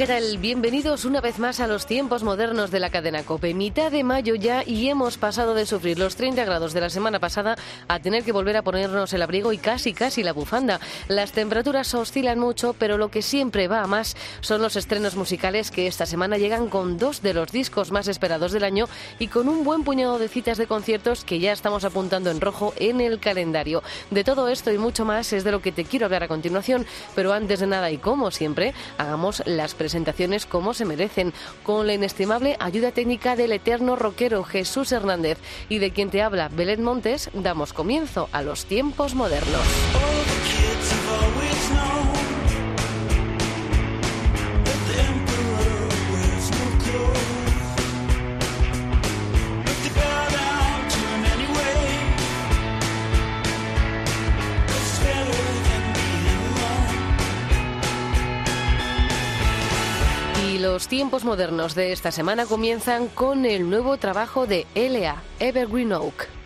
¿Qué tal? Bienvenidos una vez más a los tiempos modernos de la cadena COPE. Mitad de mayo ya y hemos pasado de sufrir los 30 grados de la semana pasada a tener que volver a ponernos el abrigo y casi casi la bufanda. Las temperaturas oscilan mucho, pero lo que siempre va a más son los estrenos musicales que esta semana llegan con dos de los discos más esperados del año y con un buen puñado de citas de conciertos que ya estamos apuntando en rojo en el calendario. De todo esto y mucho más es de lo que te quiero hablar a continuación, pero antes de nada y como siempre, hagamos las presentaciones presentaciones como se merecen, con la inestimable ayuda técnica del eterno rockero Jesús Hernández y de quien te habla Belén Montes, damos comienzo a los tiempos modernos. Tiempos modernos de esta semana comienzan con el nuevo trabajo de LA, Evergreen Oak.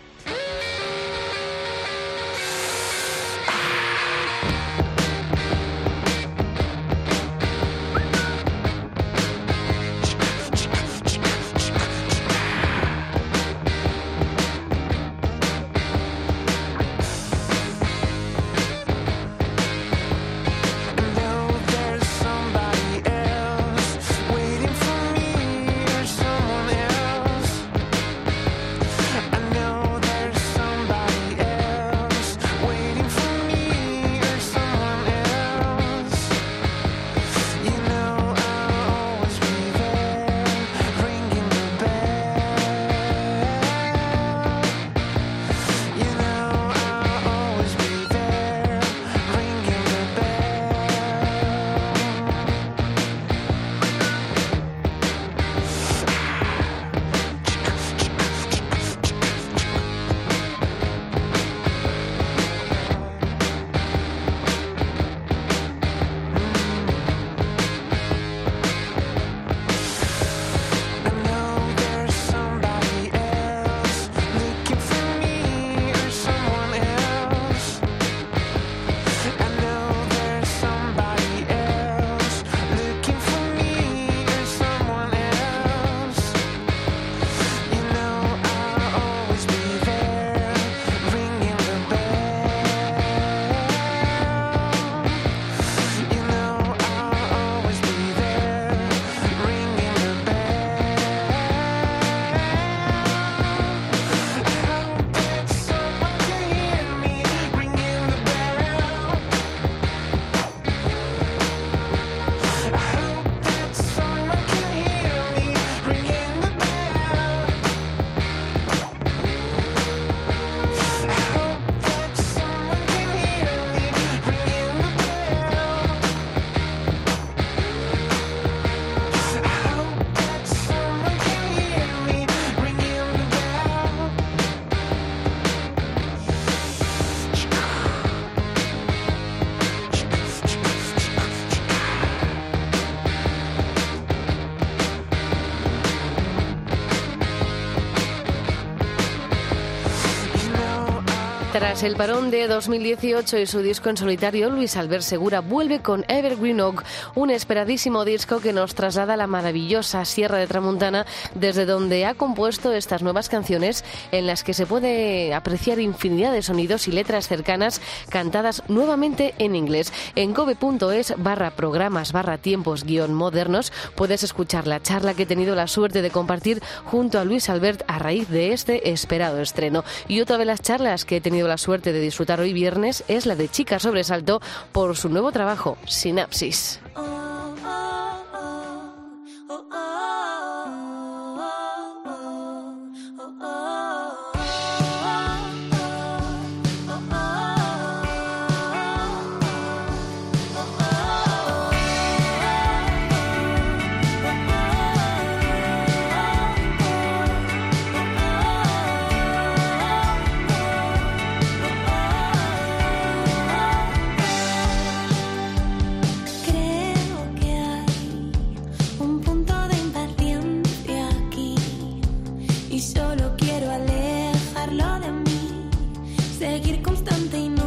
Tras el parón de 2018 y su disco en solitario, Luis Albert Segura vuelve con Evergreen Oak, un esperadísimo disco que nos traslada a la maravillosa Sierra de Tramuntana, desde donde ha compuesto estas nuevas canciones en las que se puede apreciar infinidad de sonidos y letras cercanas cantadas nuevamente en inglés. En cobe.es barra programas barra tiempos guion modernos puedes escuchar la charla que he tenido la suerte de compartir junto a Luis Albert a raíz de este esperado estreno. Y otra de las charlas que he tenido la suerte de disfrutar hoy viernes es la de Chica Sobresalto por su nuevo trabajo, Sinapsis. seguir constante y no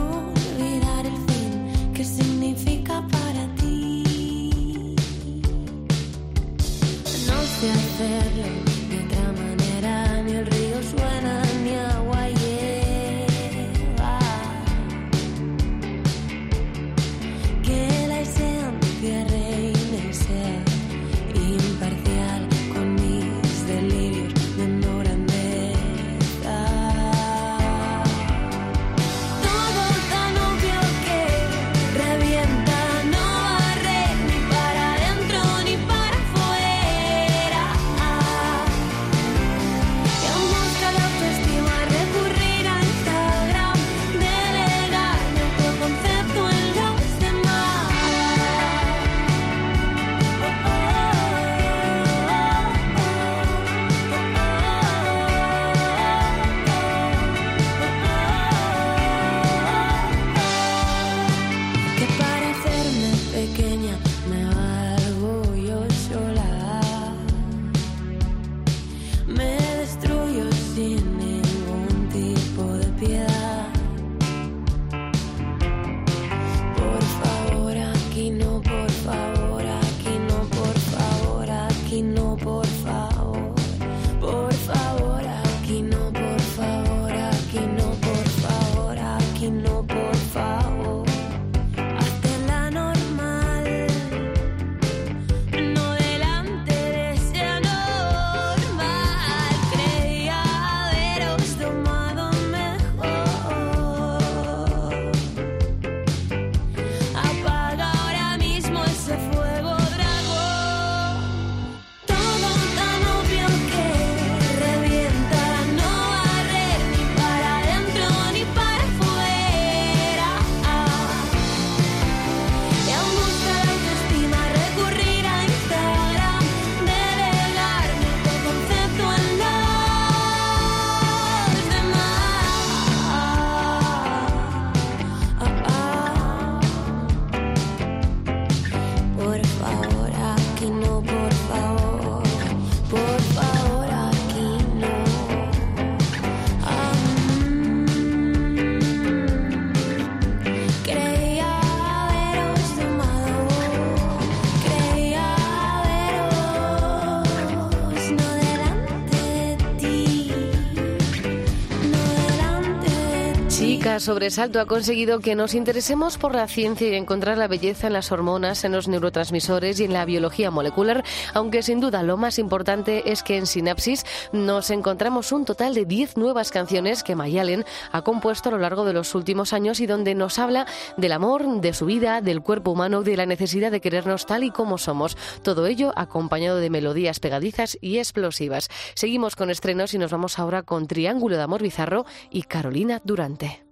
sobresalto ha conseguido que nos interesemos por la ciencia y encontrar la belleza en las hormonas, en los neurotransmisores y en la biología molecular, aunque sin duda lo más importante es que en Sinapsis nos encontramos un total de 10 nuevas canciones que Mayalen ha compuesto a lo largo de los últimos años y donde nos habla del amor, de su vida, del cuerpo humano, de la necesidad de querernos tal y como somos. Todo ello acompañado de melodías pegadizas y explosivas. Seguimos con estrenos y nos vamos ahora con Triángulo de Amor Bizarro y Carolina Durante.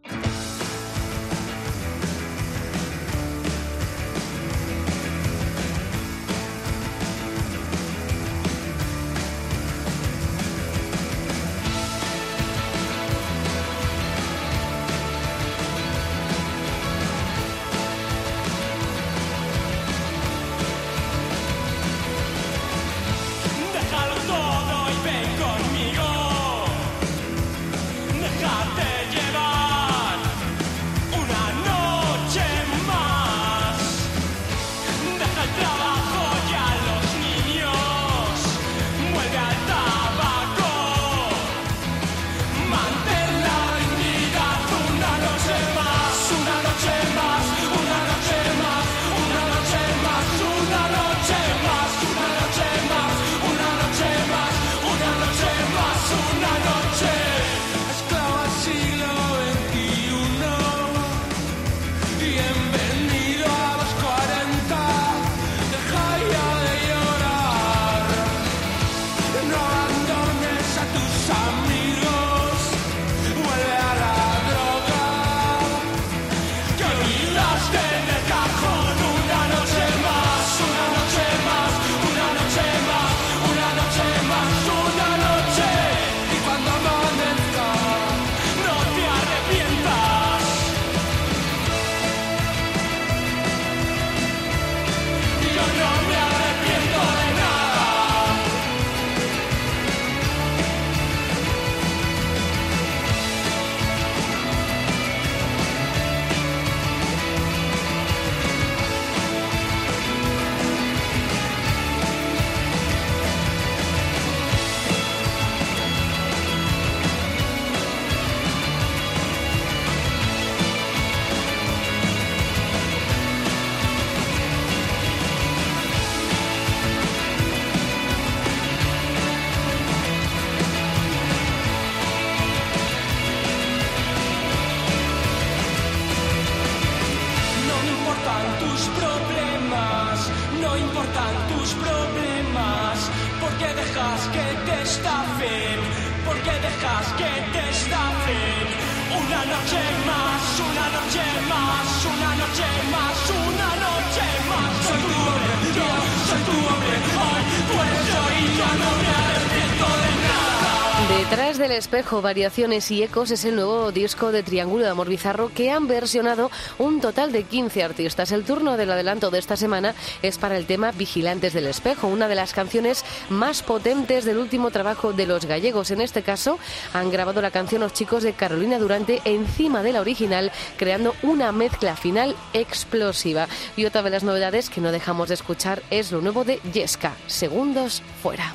Dejas que te estafen. Una noche más, Detrás del espejo, variaciones y ecos es el nuevo disco de Triángulo de Amor Bizarro que han versionado un total de 15 artistas. El turno del adelanto de esta semana es para el tema Vigilantes del Espejo, una de las canciones más potentes del último trabajo de los gallegos. En este caso, han grabado la canción Los chicos de Carolina Durante encima de la original, creando una mezcla final explosiva. Y otra de las novedades que no dejamos de escuchar es lo nuevo de Yesca, Segundos Fuera.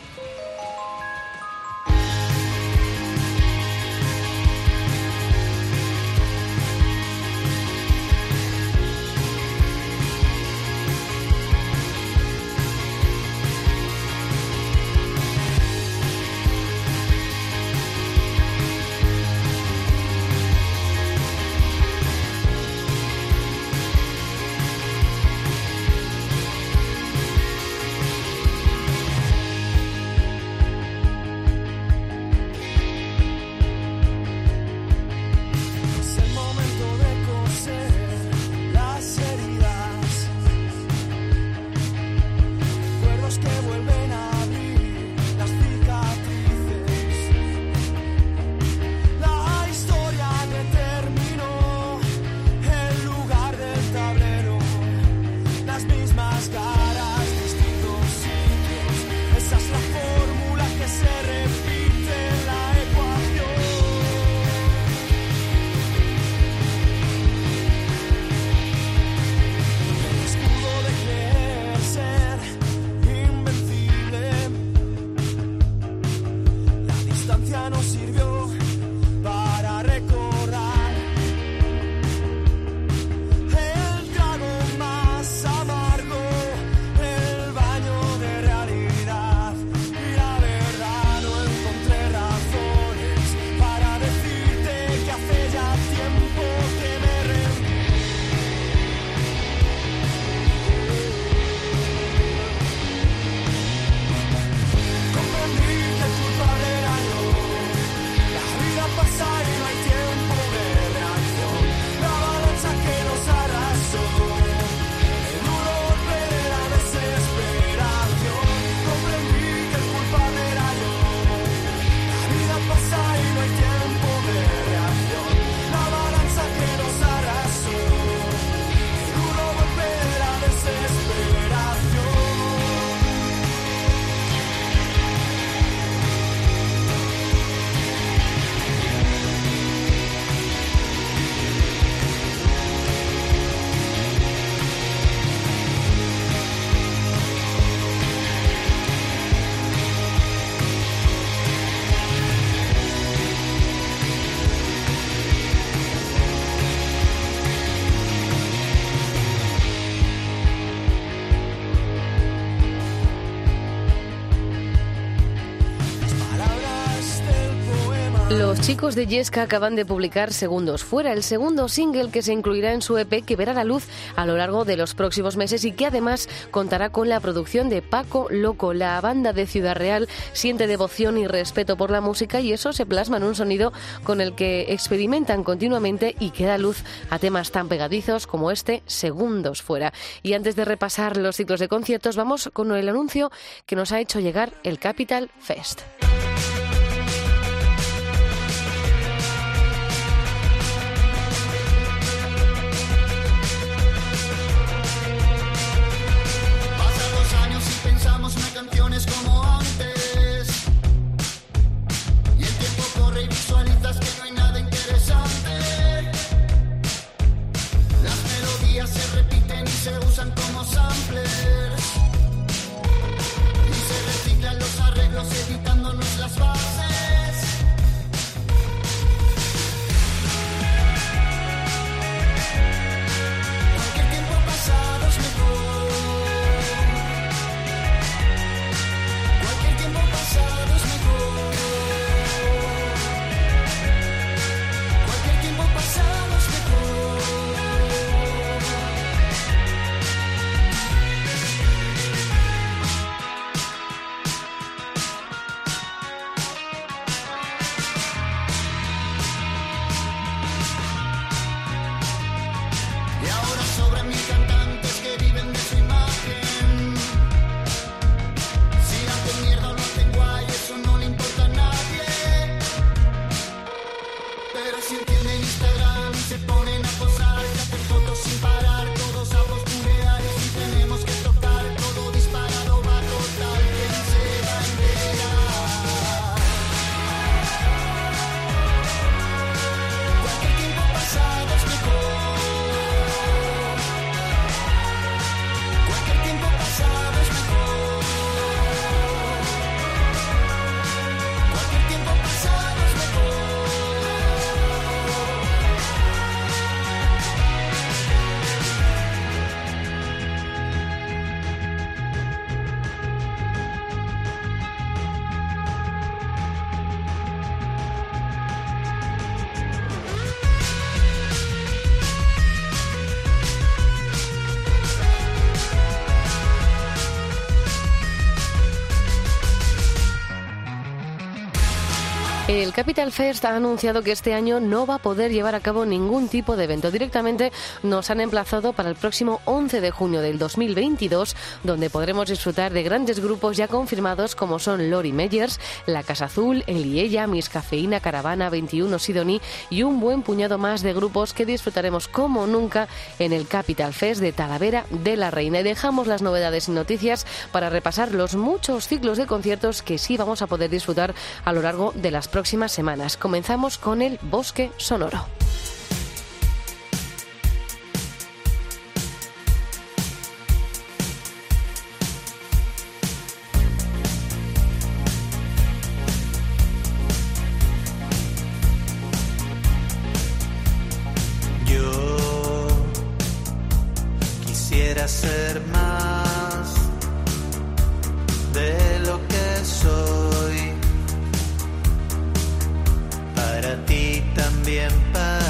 Chicos de Yesca acaban de publicar Segundos Fuera, el segundo single que se incluirá en su EP que verá la luz a lo largo de los próximos meses y que además contará con la producción de Paco Loco. La banda de Ciudad Real siente devoción y respeto por la música y eso se plasma en un sonido con el que experimentan continuamente y que da luz a temas tan pegadizos como este Segundos Fuera. Y antes de repasar los ciclos de conciertos, vamos con el anuncio que nos ha hecho llegar el Capital Fest. El Capital Fest ha anunciado que este año no va a poder llevar a cabo ningún tipo de evento. Directamente nos han emplazado para el próximo 11 de junio del 2022, donde podremos disfrutar de grandes grupos ya confirmados como son Lori Meyers, La Casa Azul, Eliella, Miss Cafeína, Caravana, 21 Sidoní y un buen puñado más de grupos que disfrutaremos como nunca en el Capital Fest de Talavera de la Reina. Dejamos las novedades y noticias para repasar los muchos ciclos de conciertos que sí vamos a poder disfrutar a lo largo de las próximas próximas semanas. Comenzamos con el Bosque Sonoro. Para ti también para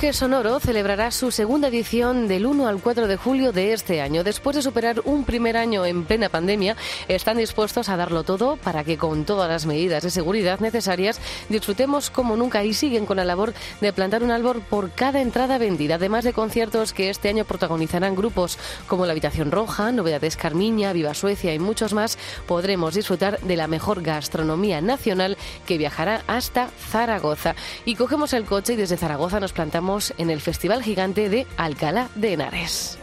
Bosque Sonoro celebrará su segunda edición del 1 al 4 de julio de este año. Después de superar un primer año en plena pandemia, están dispuestos a darlo todo para que con todas las medidas de seguridad necesarias disfrutemos como nunca y siguen con la labor de plantar un árbol por cada entrada vendida, además de conciertos que este año protagonizarán grupos como La Habitación Roja, Novedades Carmiña, Viva Suecia y muchos más. Podremos disfrutar de la mejor gastronomía nacional que viajará hasta Zaragoza. Y cogemos el coche y desde Zaragoza nos plantamos en el Festival Gigante de Alcalá de Henares.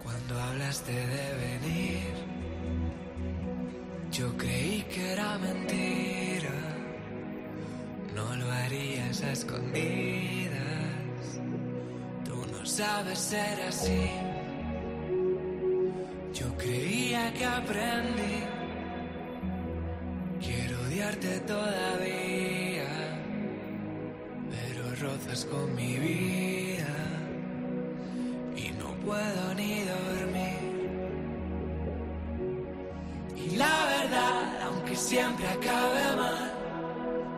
Cuando hablaste de venir, yo creí que era mentira. No lo harías a escondidas. Tú no sabes ser así. Yo creía que aprendí. Quiero odiarte todavía, rozas con mi vida. puedo ni dormir. Y la verdad, aunque siempre acabe mal,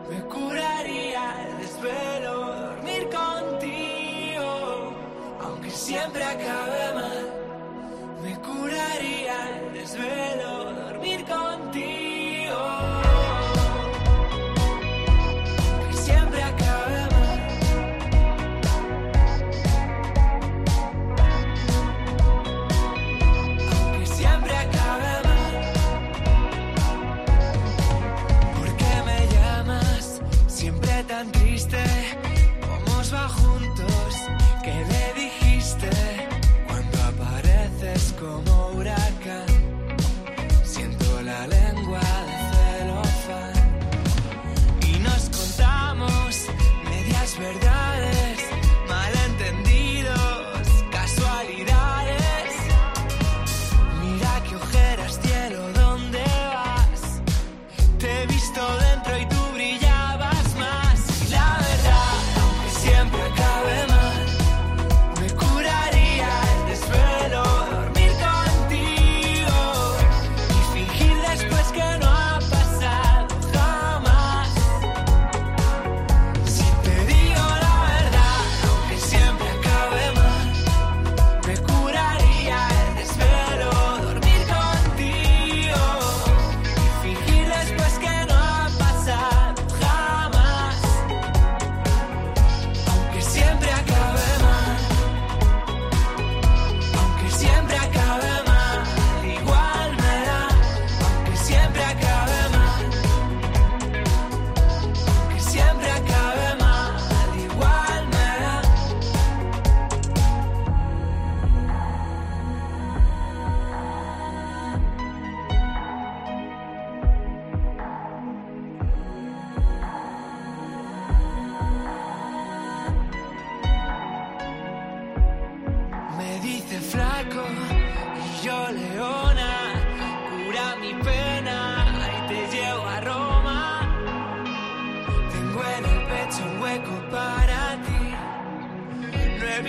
me curaría el desvelo dormir contigo. Aunque siempre acabe mal, me curaría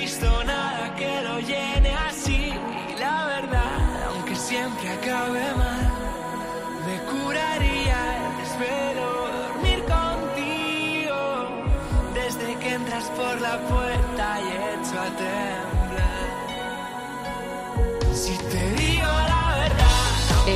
visto nada que lo llene así. Y la verdad, aunque siempre acabe mal, me curaría el desvelo dormir contigo. Desde que entras por la puerta y echo a temblar. Si te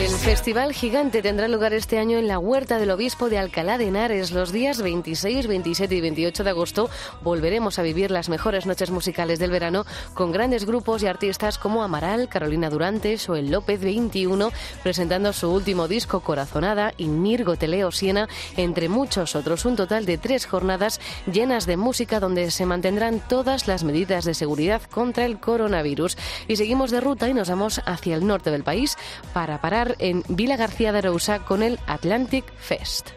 El Festival Gigante tendrá lugar este año en la Huerta del Obispo de Alcalá de Henares. Los días 26, 27 y 28 de agosto volveremos a vivir las mejores noches musicales del verano con grandes grupos y artistas como Amaral, Carolina Durantes o el López 21 presentando su último disco Corazonada y Mirgo Teleo Siena, entre muchos otros. Un total de tres jornadas llenas de música donde se mantendrán todas las medidas de seguridad contra el coronavirus. Y seguimos de ruta y nos vamos hacia el norte del país para parar en Vila García de Arousa con el Atlantic Fest.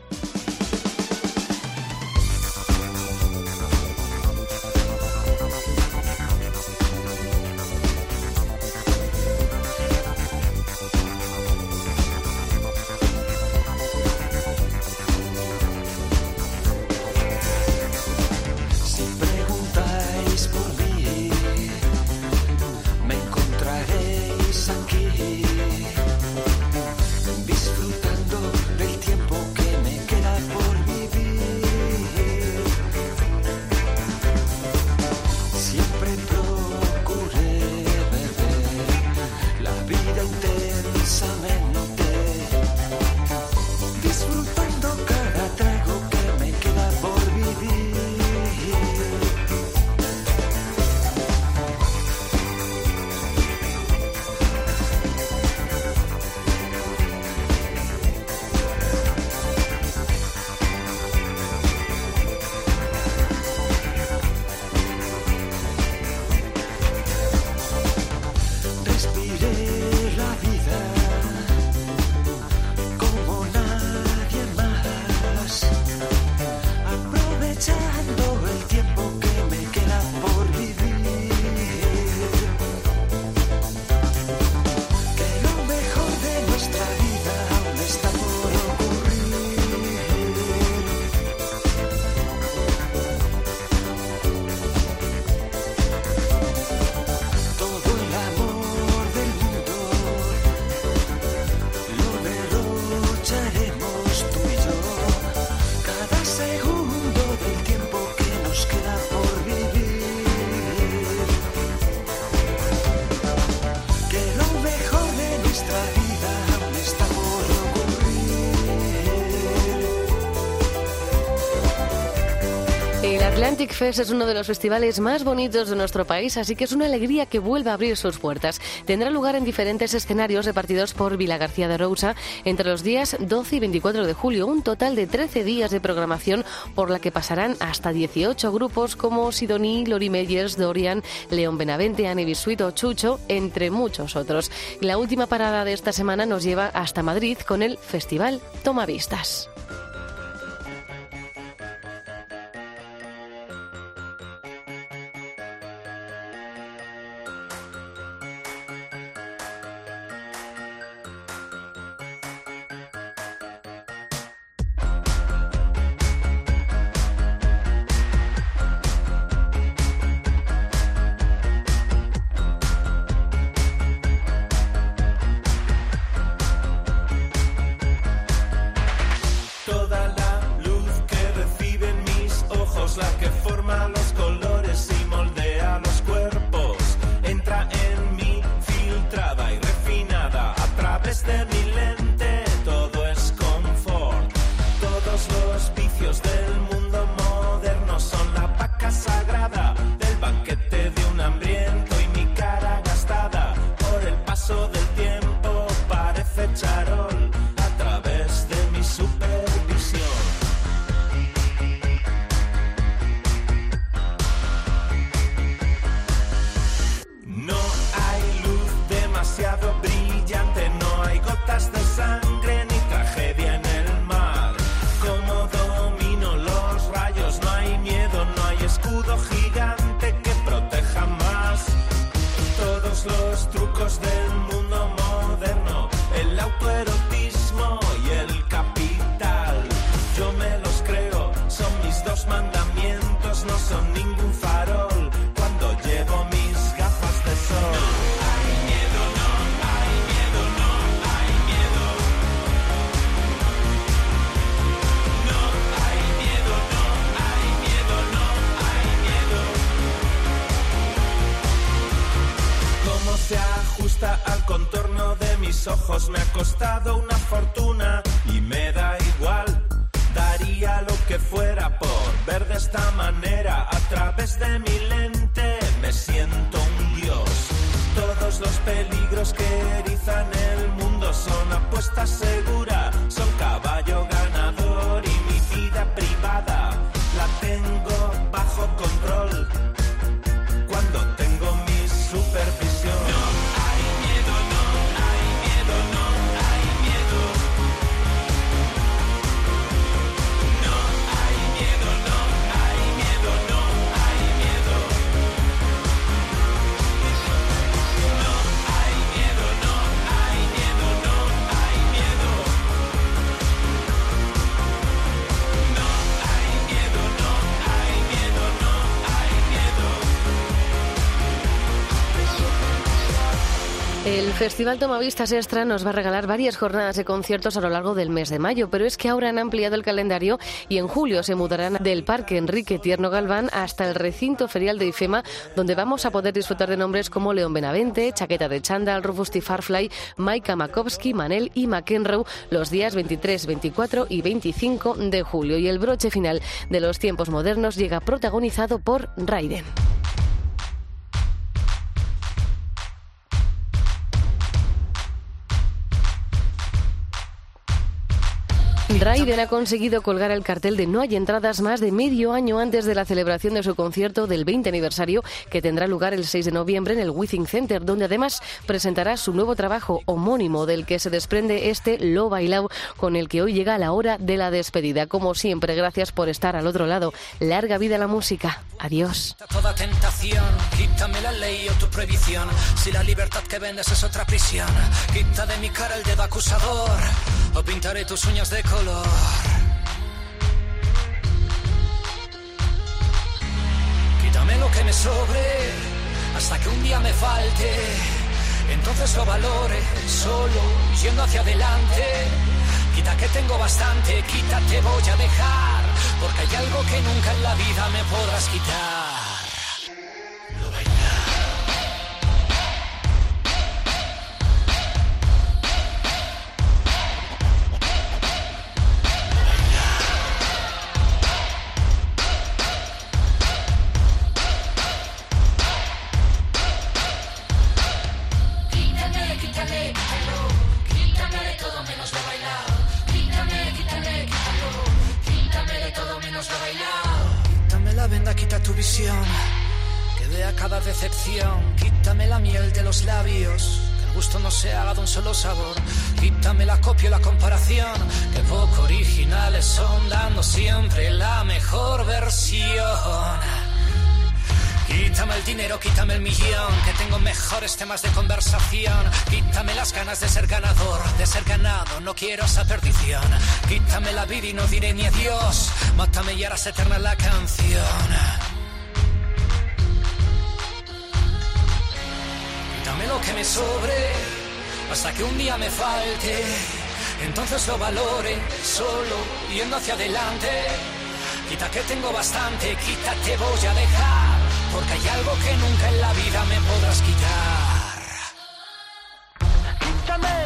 Atlantic Fest es uno de los festivales más bonitos de nuestro país, así que es una alegría que vuelva a abrir sus puertas. Tendrá lugar en diferentes escenarios repartidos por Vila García de Rousa entre los días 12 y 24 de julio, un total de 13 días de programación por la que pasarán hasta 18 grupos como Sidoní, Lori Meyers, Dorian, León Benavente, Anne Bisuit o Chucho, entre muchos otros. La última parada de esta semana nos lleva hasta Madrid con el Festival Tomavistas. Esta manera a través de mi lente. Me siento un dios. Todos los peligros que erizan el mundo son apuesta segura, Festival Tomavistas Extra nos va a regalar varias jornadas de conciertos a lo largo del mes de mayo, pero es que ahora han ampliado el calendario y en julio se mudarán del Parque Enrique Tierno Galván hasta el recinto ferial de IFEMA, donde vamos a poder disfrutar de nombres como León Benavente, Chaqueta de Chandal, Rufus T. Farfly, Maika Makovsky, Manel y McEnroe los días 23, 24 y 25 de julio. Y el broche final de los tiempos modernos llega protagonizado por Raiden. Raiden ha conseguido colgar el cartel de No hay entradas más de medio año antes de la celebración de su concierto del 20 aniversario que tendrá lugar el 6 de noviembre en el Withing Center, donde además presentará su nuevo trabajo homónimo del que se desprende este Lo Bailao, con el que hoy llega la hora de la despedida. Como siempre, gracias por estar al otro lado. Larga vida la música. Adiós. Quítame lo que me sobre hasta que un día me falte. Entonces lo valore solo yendo hacia adelante. Quita que tengo bastante, quítate voy a dejar, porque hay algo que nunca en la vida me podrás quitar. No quiero esa perdición. Quítame la vida y no diré ni adiós, mátame y harás eterna la canción. Quítame lo que me sobre, hasta que un día me falte. Entonces lo valore, solo yendo hacia adelante. Quita que tengo bastante, quítate voy a dejar, porque hay algo que nunca en la vida me podrás quitar.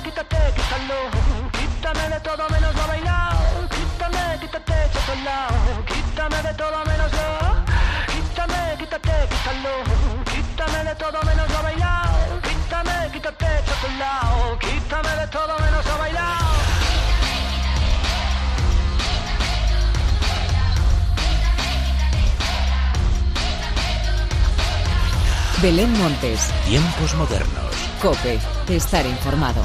Quítame, quítate, quítalo. Quítame de todo menos lo bailado. Quítame, quítate, chocolao. Quítame de todo menos lo. Quítame, quítate, quítalo. Quítame de todo menos lo bailado. Quítame, quítate, chocolao. Quítame de todo menos lo bailado. Belén Montes, Tiempos modernos. Cope, estar informado.